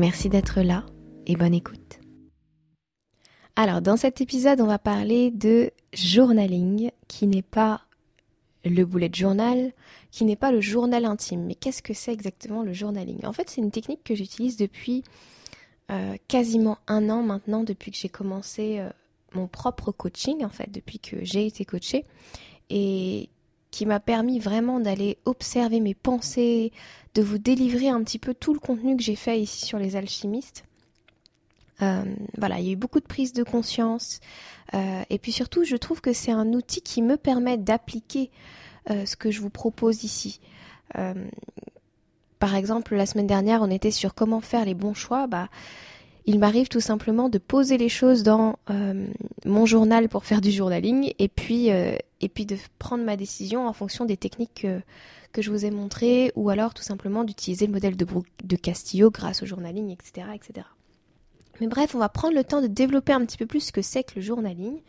Merci d'être là et bonne écoute. Alors, dans cet épisode, on va parler de journaling, qui n'est pas le bullet journal, qui n'est pas le journal intime. Mais qu'est-ce que c'est exactement le journaling? En fait, c'est une technique que j'utilise depuis euh, quasiment un an maintenant, depuis que j'ai commencé euh, mon propre coaching, en fait, depuis que j'ai été coachée. Et qui m'a permis vraiment d'aller observer mes pensées, de vous délivrer un petit peu tout le contenu que j'ai fait ici sur les alchimistes. Euh, voilà, il y a eu beaucoup de prise de conscience. Euh, et puis surtout, je trouve que c'est un outil qui me permet d'appliquer euh, ce que je vous propose ici. par exemple, la semaine dernière, on était sur comment faire les bons choix. Bah, il m'arrive tout simplement de poser les choses dans mon journal pour faire du journaling et puis, euh, et puis de prendre ma décision en fonction des techniques que, je vous ai montrées ou alors tout simplement d'utiliser le modèle de, de Castillo grâce au journaling, etc., etc. Mais bref, on va prendre le temps de développer un petit peu plus ce que c'est que le journaling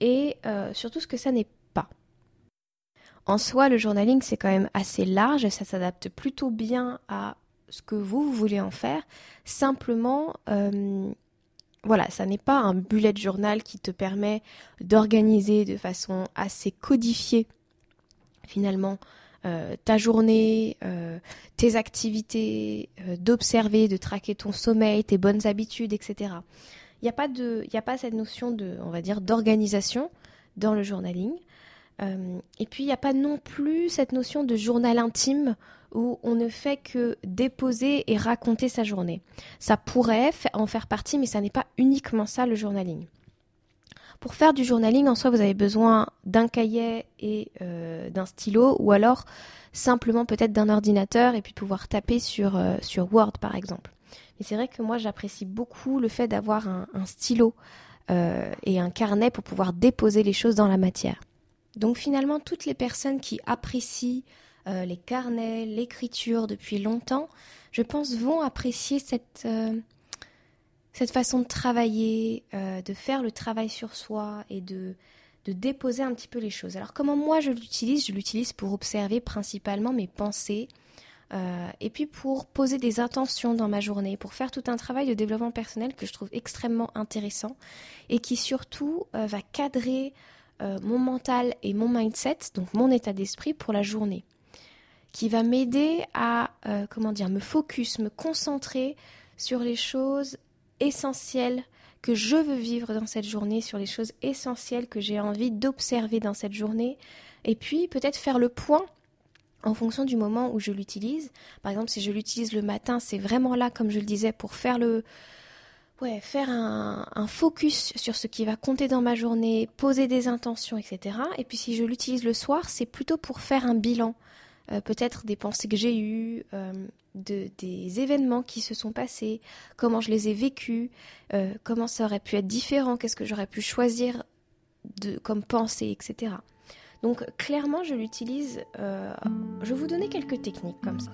et euh, surtout ce que ça n'est pas. En soi, le journaling, c'est quand même assez large, ça s'adapte plutôt bien à ce que vous, voulez en faire. Simplement, euh, voilà, ça n'est pas un bullet journal qui te permet d'organiser de façon assez codifiée finalement euh, ta journée, euh, tes activités, d'observer, de traquer ton sommeil, tes bonnes habitudes, etc. Il n'y a pas de, il a pas cette notion de, on va dire, d'organisation dans le journaling. Et puis il n'y a pas non plus cette notion de journal intime où on ne fait que déposer et raconter sa journée. Ça pourrait en faire partie, mais ça n'est pas uniquement ça le journaling. Pour faire du journaling, en soi, vous avez besoin d'un cahier et euh, d'un stylo, ou alors simplement peut-être d'un ordinateur et puis pouvoir taper sur, euh, sur Word, par exemple. Mais c'est vrai que moi, j'apprécie beaucoup le fait d'avoir un, stylo euh, et un carnet pour pouvoir déposer les choses dans la matière. Donc finalement, toutes les personnes qui apprécient euh, les carnets, l'écriture depuis longtemps, je pense vont apprécier cette, euh, cette façon de travailler, euh, de faire le travail sur soi et de, de déposer un petit peu les choses. Alors comment moi je l'utilise? Je l'utilise pour observer principalement mes pensées. et puis pour poser des intentions dans ma journée, pour faire tout un travail de développement personnel que je trouve extrêmement intéressant et qui surtout va cadrer mon mental et mon mindset, donc mon état d'esprit pour la journée qui va m'aider à, euh, comment dire, me focus, me concentrer sur les choses essentielles que je veux vivre dans cette journée, sur les choses essentielles que j'ai envie d'observer dans cette journée, et puis peut-être faire le point en fonction du moment où je l'utilise. Par exemple, si je l'utilise le matin, c'est vraiment là, comme je le disais, pour faire le, ouais, faire un, focus sur ce qui va compter dans ma journée, poser des intentions, etc. Et puis si je l'utilise le soir, c'est plutôt pour faire un bilan, euh, peut-être des pensées que j'ai eues, euh, de, des événements qui se sont passés, comment je les ai vécus, euh, comment ça aurait pu être différent, qu'est-ce que j'aurais pu choisir comme pensée, etc. Donc clairement, je l'utilise. je vais vous donner quelques techniques comme ça.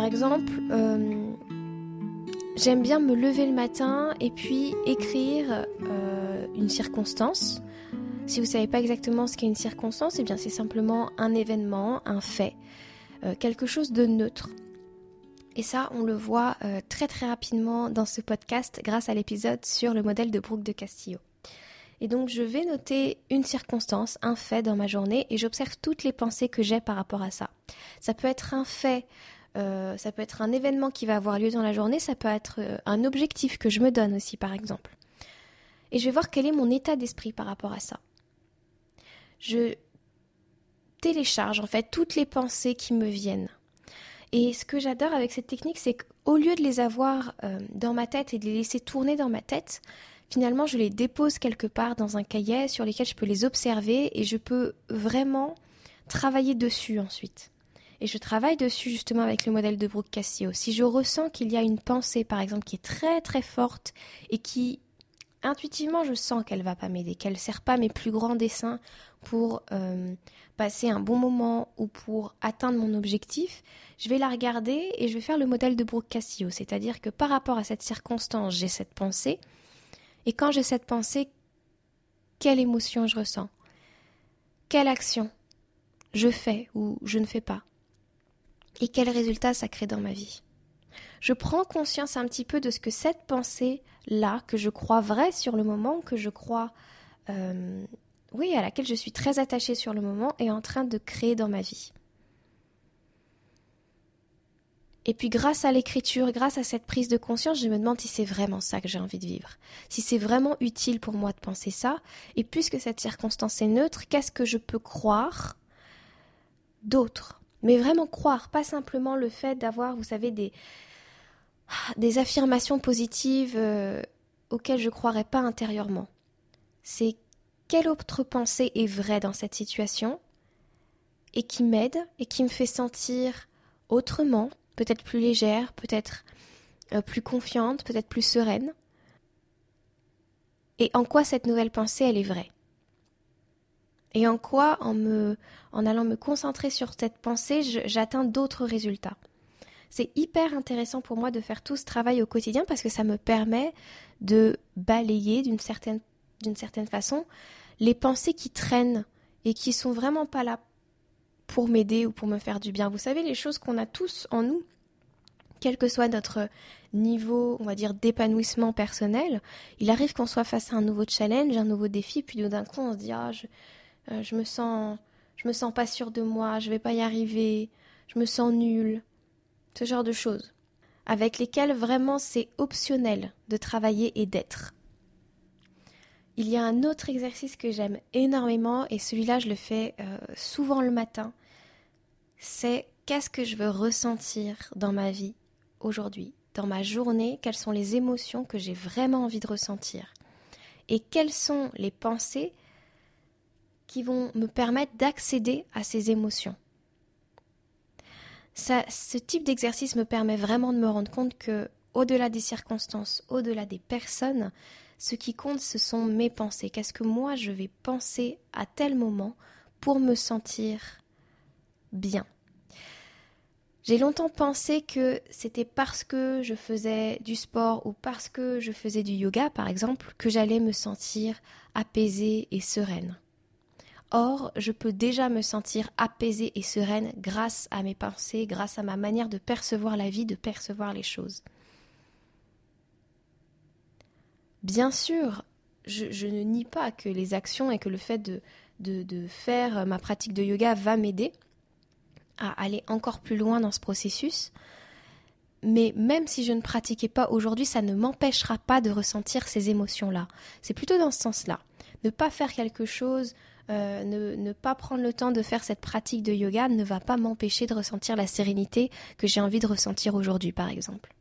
Par exemple, J'aime bien me lever le matin et puis écrire euh, une circonstance. Si vous ne savez pas exactement ce qu'est une circonstance, eh bien c'est simplement un événement, un fait, euh, quelque chose de neutre. Et ça, on le voit euh, très très rapidement dans ce podcast grâce à l'épisode sur le modèle de Brooke de Castillo. Et donc je vais noter une circonstance, un fait dans ma journée et j'observe toutes les pensées que j'ai par rapport à ça. Ça peut être un fait euh, ça peut être un événement qui va avoir lieu dans la journée, ça peut être euh, un objectif que je me donne aussi, par exemple. Et je vais voir quel est mon état d'esprit par rapport à ça. Je télécharge en fait toutes les pensées qui me viennent. Et ce que j'adore avec cette technique, c'est qu'au lieu de les avoir euh, dans ma tête et de les laisser tourner dans ma tête, finalement, je les dépose quelque part dans un cahier sur lesquels je peux les observer et je peux vraiment travailler dessus ensuite. Et je travaille dessus justement avec le modèle de Brooke Cassio. Si je ressens qu'il y a une pensée, par exemple, qui est très très forte et qui intuitivement je sens qu'elle va pas m'aider, qu'elle sert pas mes plus grands dessins pour euh, passer un bon moment ou pour atteindre mon objectif, je vais la regarder et je vais faire le modèle de Brooke Cassio, c'est-à-dire que par rapport à cette circonstance, j'ai cette pensée, et quand j'ai cette pensée, quelle émotion je ressens? Quelle action je fais ou je ne fais pas? Et quel résultat ça crée dans ma vie? Je prends conscience un petit peu de ce que cette pensée-là, que je crois vraie sur le moment, que je crois... Euh, oui, à laquelle je suis très attachée sur le moment, est en train de créer dans ma vie. Et puis grâce à l'écriture, grâce à cette prise de conscience, je me demande si c'est vraiment ça que j'ai envie de vivre, si c'est vraiment utile pour moi de penser ça, et puisque cette circonstance est neutre, qu'est-ce que je peux croire d'autre? Mais vraiment croire, pas simplement le fait d'avoir, vous savez, des, des affirmations positives euh, auxquelles je ne croirais pas intérieurement. C'est quelle autre pensée est vraie dans cette situation et qui m'aide et qui me fait sentir autrement, peut-être plus légère, peut-être euh, plus confiante, peut-être plus sereine? Et en quoi cette nouvelle pensée, elle est vraie? Et en quoi, en, allant me concentrer sur cette pensée, j'atteins d'autres résultats? C'est hyper intéressant pour moi de faire tout ce travail au quotidien parce que ça me permet de balayer d'une certaine, d'une certaine façon les pensées qui traînent et qui sont vraiment pas là pour m'aider ou pour me faire du bien. Vous savez, les choses qu'on a tous en nous, quel que soit notre niveau, on va dire, d'épanouissement personnel, il arrive qu'on soit face à un nouveau challenge, un nouveau défi, puis d'un coup on se dit ah je, euh, je me sens je me sens pas sûr de moi, je vais pas y arriver, je me sens nul, ce genre de choses, avec lesquelles vraiment c'est optionnel de travailler et d'être. Il y a un autre exercice que j'aime énormément et celui-là je le fais euh, souvent le matin c'est qu'est-ce que je veux ressentir dans ma vie aujourd'hui, dans ma journée, quelles sont les émotions que j'ai vraiment envie de ressentir et quelles sont les pensées qui vont me permettre d'accéder à ces émotions. Ça, ce type d'exercice me permet vraiment de me rendre compte que, au-delà des circonstances, au-delà des personnes, ce qui compte, ce sont mes pensées. Qu'est-ce que moi je vais penser à tel moment pour me sentir bien? J'ai longtemps pensé que c'était parce que je faisais du sport ou parce que je faisais du yoga, par exemple, que j'allais me sentir apaisée et sereine. Or, je peux déjà me sentir apaisée et sereine grâce à mes pensées, grâce à ma manière de percevoir la vie, de percevoir les choses. Bien sûr, je, ne nie pas que les actions et que le fait de, faire ma pratique de yoga va m'aider, à aller encore plus loin dans ce processus. Mais même si je ne pratiquais pas aujourd'hui, ça ne m'empêchera pas de ressentir ces émotions-là. C'est plutôt dans ce sens-là. Ne pas faire quelque chose, euh, ne, pas prendre le temps de faire cette pratique de yoga ne va pas m'empêcher de ressentir la sérénité que j'ai envie de ressentir aujourd'hui, par exemple.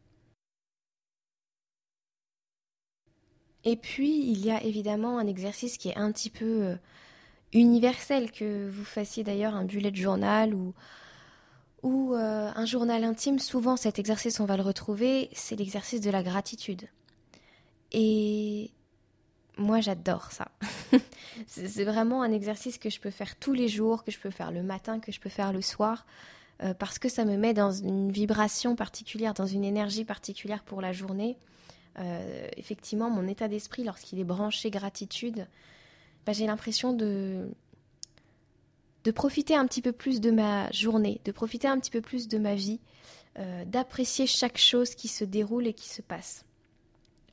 Et puis, il y a évidemment un exercice qui est un petit peu euh, universel, que vous fassiez d'ailleurs un bullet journal ou ou euh, un journal intime, souvent cet exercice, on va le retrouver, c'est l'exercice de la gratitude. Et moi, j'adore ça. c'est vraiment un exercice que je peux faire tous les jours, que je peux faire le matin, que je peux faire le soir, euh, parce que ça me met dans une vibration particulière, dans une énergie particulière pour la journée. Euh, effectivement, mon état d'esprit, lorsqu'il est branché gratitude, bah, j'ai l'impression de profiter un petit peu plus de ma journée, de profiter un petit peu plus de ma vie, euh, d'apprécier chaque chose qui se déroule et qui se passe.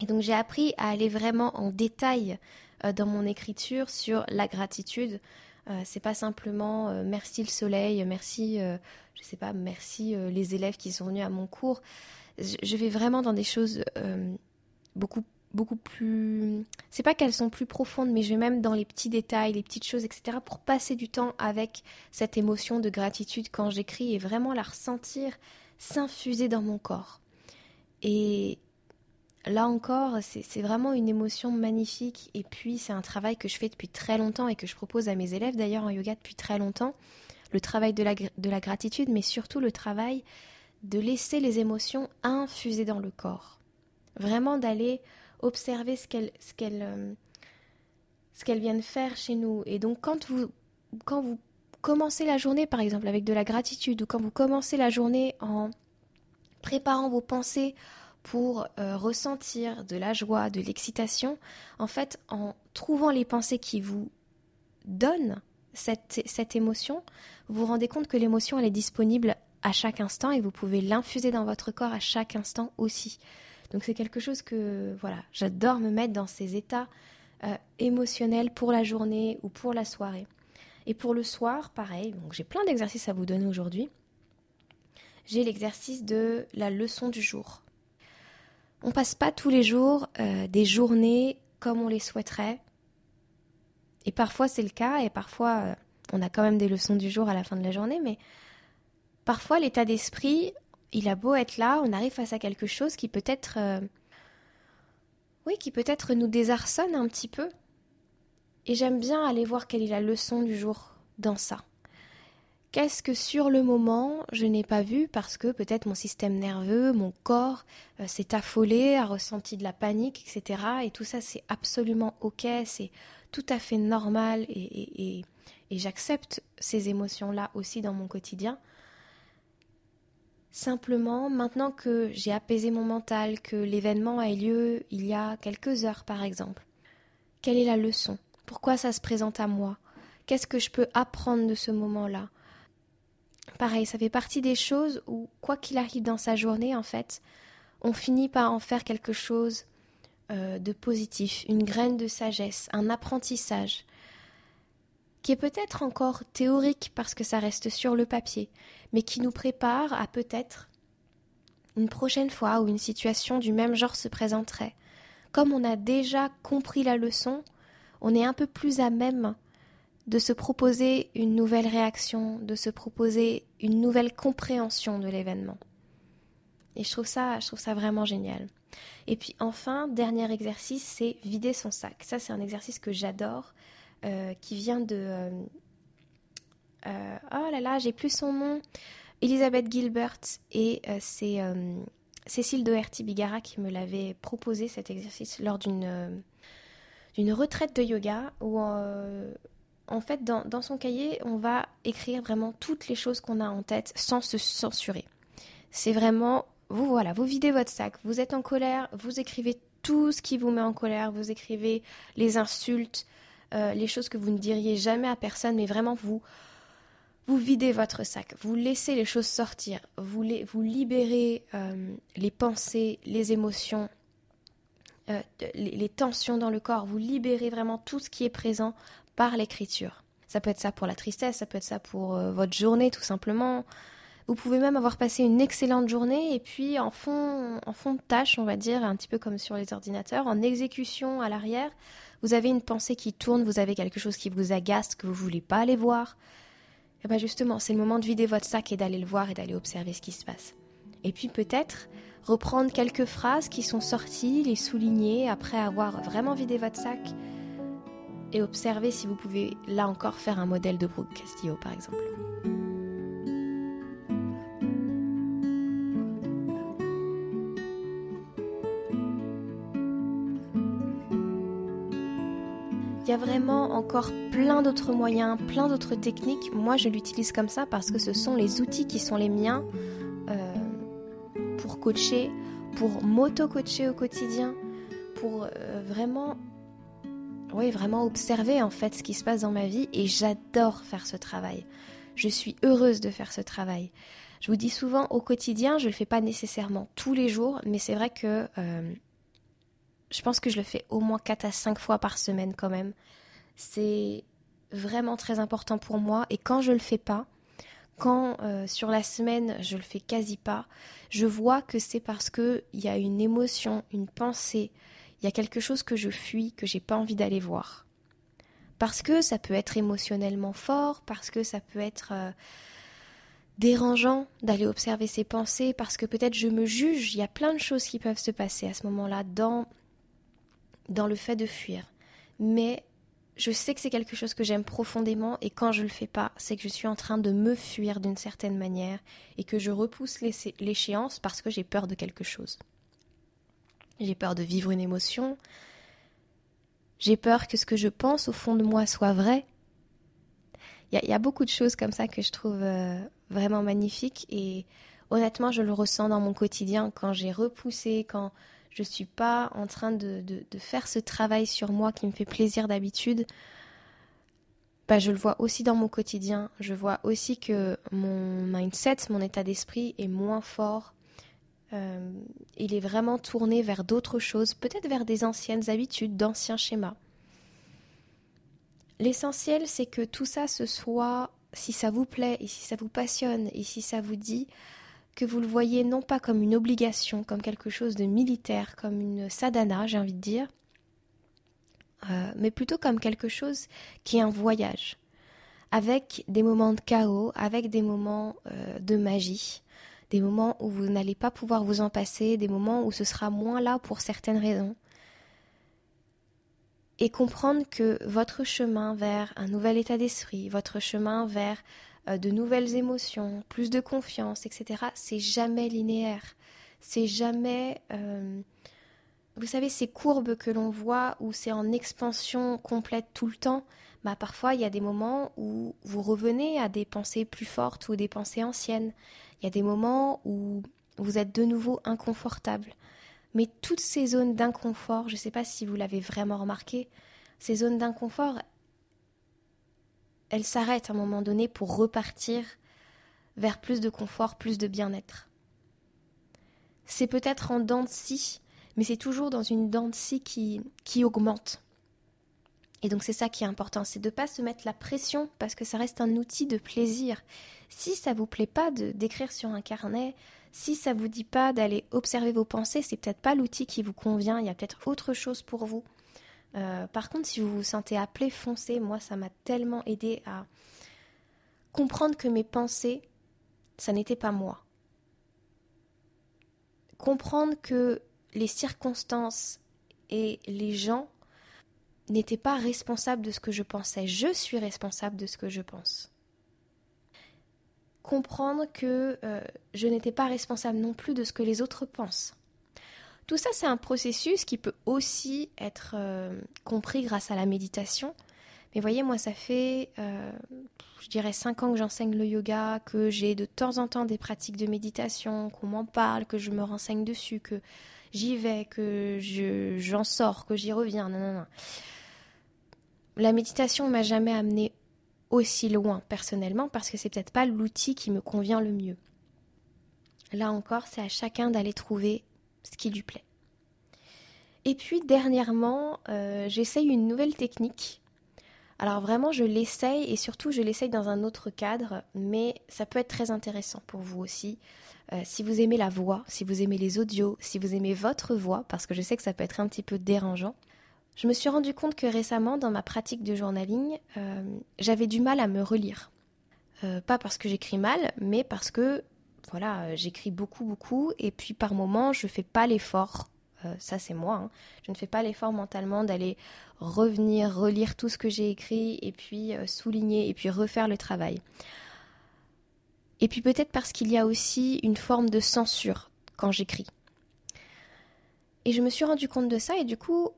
Et donc j'ai appris à aller vraiment en détail euh, dans mon écriture sur la gratitude. Euh, c'est pas simplement merci le soleil, merci, je sais pas, merci les élèves qui sont venus à mon cours. je vais vraiment dans des choses beaucoup beaucoup plus. C'est pas qu'elles sont plus profondes, mais je vais même dans les petits détails, les petites choses, etc., pour passer du temps avec cette émotion de gratitude quand j'écris et vraiment la ressentir s'infuser dans mon corps. Et là encore, c'est vraiment une émotion magnifique. Et puis, c'est un travail que je fais depuis très longtemps et que je propose à mes élèves d'ailleurs en yoga depuis très longtemps. Le travail de la, de la gratitude, mais surtout le travail de laisser les émotions infuser dans le corps. Vraiment d'aller observer ce qu'elles euh, viennent faire chez nous. Et donc, quand vous commencez la journée, par exemple, avec de la gratitude, ou quand vous commencez la journée en préparant vos pensées pour euh, ressentir de la joie, de l'excitation, en fait, en trouvant les pensées qui vous donnent cette, émotion, vous vous rendez compte que l'émotion, elle est disponible à chaque instant et vous pouvez l'infuser dans votre corps à chaque instant aussi. Donc c'est quelque chose que, voilà, j'adore me mettre dans ces états euh, émotionnels pour la journée ou pour la soirée. Et pour le soir, pareil, donc j'ai plein d'exercices à vous donner aujourd'hui. J'ai l'exercice de la leçon du jour. On passe pas tous les jours euh, des journées comme on les souhaiterait. Et parfois c'est le cas, et parfois euh, on a quand même des leçons du jour à la fin de la journée, mais parfois l'état d'esprit, il a beau être là, on arrive face à quelque chose qui peut-être... Euh, oui, qui peut-être nous désarçonne un petit peu. Et j'aime bien aller voir quelle est la leçon du jour dans ça. Qu'est-ce que sur le moment je n'ai pas vu parce que peut-être mon système nerveux, mon corps euh, s'est affolé, a ressenti de la panique, etc. Et tout ça c'est absolument ok, c'est tout à fait normal et, et j'accepte ces émotions-là aussi dans mon quotidien. Simplement, maintenant que j'ai apaisé mon mental, que l'événement a eu lieu il y a quelques heures par exemple, quelle est la leçon? Pourquoi ça se présente à moi? Qu'est-ce que je peux apprendre de ce moment-là? Pareil, ça fait partie des choses où, quoi qu'il arrive dans sa journée, en fait, on finit par en faire quelque chose euh, de positif, une graine de sagesse, un apprentissage, qui est peut-être encore théorique parce que ça reste sur le papier, mais qui nous prépare à peut-être une prochaine fois où une situation du même genre se présenterait. Comme on a déjà compris la leçon, on est un peu plus à même de se proposer une nouvelle réaction, de se proposer une nouvelle compréhension de l'événement. Et je trouve ça, ça vraiment génial. Et puis enfin, dernier exercice, c'est vider son sac. Ça, c'est un exercice que j'adore, euh, qui vient de... Euh, euh, oh là là, j'ai plus son nom. Elisabeth Gilbert et c'est Cécile Doherty-Bigara qui me l'avait proposé cet exercice lors d'une d'une retraite de yoga où en fait, dans, son cahier, on va écrire vraiment toutes les choses qu'on a en tête sans se censurer. C'est vraiment, vous voilà, vous videz votre sac, vous êtes en colère, vous écrivez tout ce qui vous met en colère, vous écrivez les insultes, euh, les choses que vous ne diriez jamais à personne, mais vraiment vous, vous videz votre sac, vous laissez les choses sortir, vous, libérez euh, les pensées, les émotions, euh, les, tensions dans le corps, vous libérez vraiment tout ce qui est présent par l'écriture. Ça peut être ça pour la tristesse, ça peut être ça pour euh, votre journée tout simplement. Vous pouvez même avoir passé une excellente journée et puis en fond, en fond de tâche, on va dire, un petit peu comme sur les ordinateurs, en exécution à l'arrière, vous avez une pensée qui tourne, vous avez quelque chose qui vous agace, que vous voulez pas aller voir. Et eh bien justement, c'est le moment de vider votre sac et d'aller le voir et d'aller observer ce qui se passe. Et puis peut-être reprendre quelques phrases qui sont sorties, les souligner après avoir vraiment vidé votre sac et observez si vous pouvez là encore faire un modèle de Brooke Castillo par exemple. Il y a vraiment encore plein d'autres moyens, plein d'autres techniques. Moi, je l'utilise comme ça parce que ce sont les outils qui sont les miens euh, pour coacher, pour m'auto-coacher au quotidien, pour euh, vraiment oui, vraiment observer en fait ce qui se passe dans ma vie et j'adore faire ce travail. Je suis heureuse de faire ce travail. Je vous dis souvent au quotidien, je le fais pas nécessairement tous les jours, mais c'est vrai que euh, je pense que je le fais au moins 4 à 5 fois par semaine quand même. C'est vraiment très important pour moi et quand je le fais pas, quand euh, sur la semaine je le fais quasi pas, je vois que c'est parce que il y a une émotion, une pensée, il y a quelque chose que je fuis, que j'ai pas envie d'aller voir. Parce que ça peut être émotionnellement fort, parce que ça peut être euh, dérangeant d'aller observer ses pensées parce que peut-être je me juge, il y a plein de choses qui peuvent se passer à ce moment-là dans, dans le fait de fuir. Mais je sais que c'est quelque chose que j'aime profondément et quand je le fais pas, c'est que je suis en train de me fuir d'une certaine manière et que je repousse l'échéance parce que j'ai peur de quelque chose. J'ai peur de vivre une émotion. J'ai peur que ce que je pense au fond de moi soit vrai. Il y, a beaucoup de choses comme ça que je trouve euh, vraiment magnifiques et honnêtement, je le ressens dans mon quotidien quand j'ai repoussé, quand je ne suis pas en train de, faire ce travail sur moi qui me fait plaisir d'habitude, bah, je le vois aussi dans mon quotidien. Je vois aussi que mon mindset, mon état d'esprit est moins fort. Euh, il est vraiment tourné vers d'autres choses, peut-être vers des anciennes habitudes, d'anciens schémas. L'essentiel, c'est que tout ça se soit, si ça vous plaît et si ça vous passionne et si ça vous dit, que vous le voyez non pas comme une obligation, comme quelque chose de militaire, comme une sadhana, j'ai envie de dire, euh, mais plutôt comme quelque chose qui est un voyage, avec des moments de chaos, avec des moments euh, de magie, des moments où vous n'allez pas pouvoir vous en passer, des moments où ce sera moins là pour certaines raisons. Et comprendre que votre chemin vers un nouvel état d'esprit, votre chemin vers euh, de nouvelles émotions, plus de confiance, etc. C'est jamais linéaire. C'est jamais... Euh, vous savez, ces courbes que l'on voit où c'est en expansion complète tout le temps, bah parfois il y a des moments où vous revenez à des pensées plus fortes ou des pensées anciennes. Il y a des moments où vous êtes de nouveau inconfortable. Mais toutes ces zones d'inconfort, je ne sais pas si vous l'avez vraiment remarqué, ces zones d'inconfort, elle s'arrête à un moment donné pour repartir vers plus de confort, plus de bien-être. C'est peut-être en dents de scie, mais c'est toujours dans une dent de scie qui, qui augmente. Et donc c'est ça qui est important, c'est de ne pas se mettre la pression parce que ça reste un outil de plaisir. Si ça vous plaît pas de d'écrire sur un carnet, si ça vous dit pas d'aller observer vos pensées, c'est peut-être pas l'outil qui vous convient, il y a peut-être autre chose pour vous. Euh, par contre, si vous vous sentez appelé, foncez. Moi, ça m'a tellement aidé à comprendre que mes pensées, ça n'était pas moi. Comprendre que les circonstances et les gens n'étaient pas responsables de ce que je pensais. Je suis responsable de ce que je pense. Comprendre que euh, je n'étais pas responsable non plus de ce que les autres pensent. Tout ça, c'est un processus qui peut aussi être euh, compris grâce à la méditation. Mais voyez, moi, ça fait, euh, je dirais, cinq ans que j'enseigne le yoga, que j'ai de temps en temps des pratiques de méditation, qu'on m'en parle, que je me renseigne dessus, que j'y vais, que j'en sors, que j'y reviens. Non, non. La méditation m'a jamais amené aussi loin personnellement parce que c'est peut-être pas l'outil qui me convient le mieux. Là encore, c'est à chacun d'aller trouver ce qui lui plaît. Et puis dernièrement, euh, j'essaye une nouvelle technique. Alors vraiment, je l'essaye et surtout, je l'essaye dans un autre cadre, mais ça peut être très intéressant pour vous aussi. Euh, si vous aimez la voix, si vous aimez les audios, si vous aimez votre voix, parce que je sais que ça peut être un petit peu dérangeant. Je me suis rendu compte que récemment, dans ma pratique de journaling, euh, j'avais du mal à me relire. pas parce que j'écris mal, mais parce que voilà, euh, j'écris beaucoup, beaucoup, et puis par moments, je fais pas l'effort. Euh, ça, c'est moi. Hein. Je ne fais pas l'effort mentalement d'aller revenir, relire tout ce que j'ai écrit, et puis euh, souligner, et puis refaire le travail. Et puis peut-être parce qu'il y a aussi une forme de censure quand j'écris. Et je me suis rendu compte de ça, et du coup,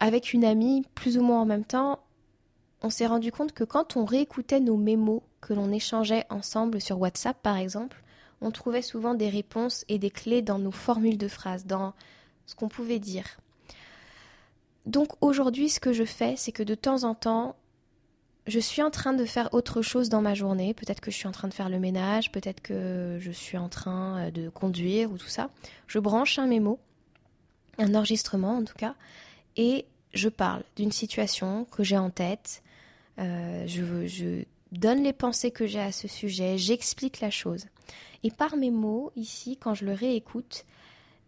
avec une amie, plus ou moins en même temps, on s'est rendu compte que quand on réécoutait nos mémos que l'on échangeait ensemble sur WhatsApp par exemple, on trouvait souvent des réponses et des clés dans nos formules de phrases, dans ce qu'on pouvait dire. Donc aujourd'hui, ce que je fais, c'est que de temps en temps, je suis en train de faire autre chose dans ma journée. Peut-être que je suis en train de faire le ménage, peut-être que je suis en train euh, de conduire ou tout ça. Je branche un mémo, un enregistrement en tout cas, et je parle d'une situation que j'ai en tête, euh, je, donne les pensées que j'ai à ce sujet, j'explique la chose. Et par mes mots, ici, quand je le réécoute,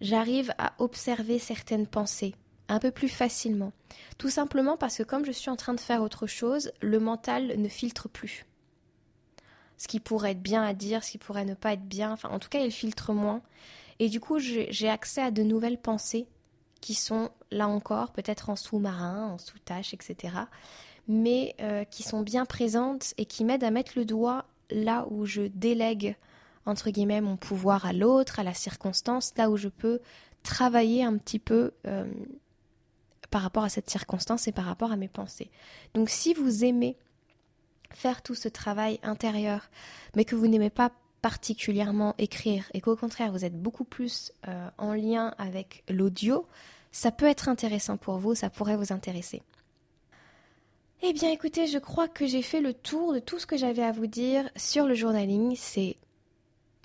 j'arrive à observer certaines pensées un peu plus facilement. Tout simplement parce que comme je suis en train de faire autre chose, le mental ne filtre plus. ce qui pourrait être bien à dire, ce qui pourrait ne pas être bien. Enfin, en tout cas, il filtre moins. Et du coup, j'ai accès à de nouvelles pensées qui sont, là encore, peut-être en sous-marin, en sous-tâche, etc. Mais euh, qui sont bien présentes et qui m'aident à mettre le doigt là où je délègue, entre guillemets, mon pouvoir à l'autre, à la circonstance, là où je peux travailler un petit peu euh, par rapport à cette circonstance et par rapport à mes pensées. Donc si vous aimez faire tout ce travail intérieur, mais que vous n'aimez pas particulièrement écrire et qu'au contraire vous êtes beaucoup plus euh, en lien avec l'audio, ça peut être intéressant pour vous, ça pourrait vous intéresser. Eh bien écoutez, je crois que j'ai fait le tour de tout ce que j'avais à vous dire sur le journaling. C'est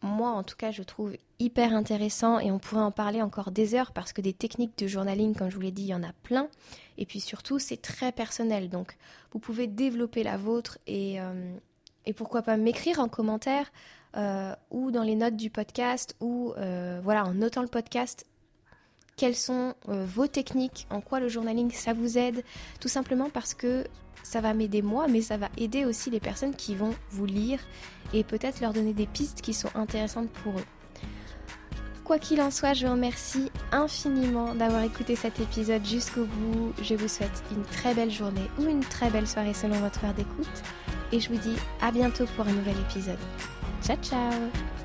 moi en tout cas je trouve hyper intéressant et on pourrait en parler encore des heures parce que des techniques de journaling comme je vous l'ai dit il y en a plein et puis surtout c'est très personnel donc vous pouvez développer la vôtre et, euh, et pourquoi pas m'écrire en commentaire euh, ou dans les notes du podcast ou euh, voilà en notant le podcast quelles sont vos techniques, en quoi le journaling ça vous aide, tout simplement parce que ça va m'aider moi, mais ça va aider aussi les personnes qui vont vous lire et peut-être leur donner des pistes qui sont intéressantes pour eux. Quoi qu'il en soit, je vous remercie infiniment d'avoir écouté cet épisode jusqu'au bout. Je vous souhaite une très belle journée ou une très belle soirée selon votre heure d'écoute. Et je vous dis à bientôt pour un nouvel épisode. Ciao ciao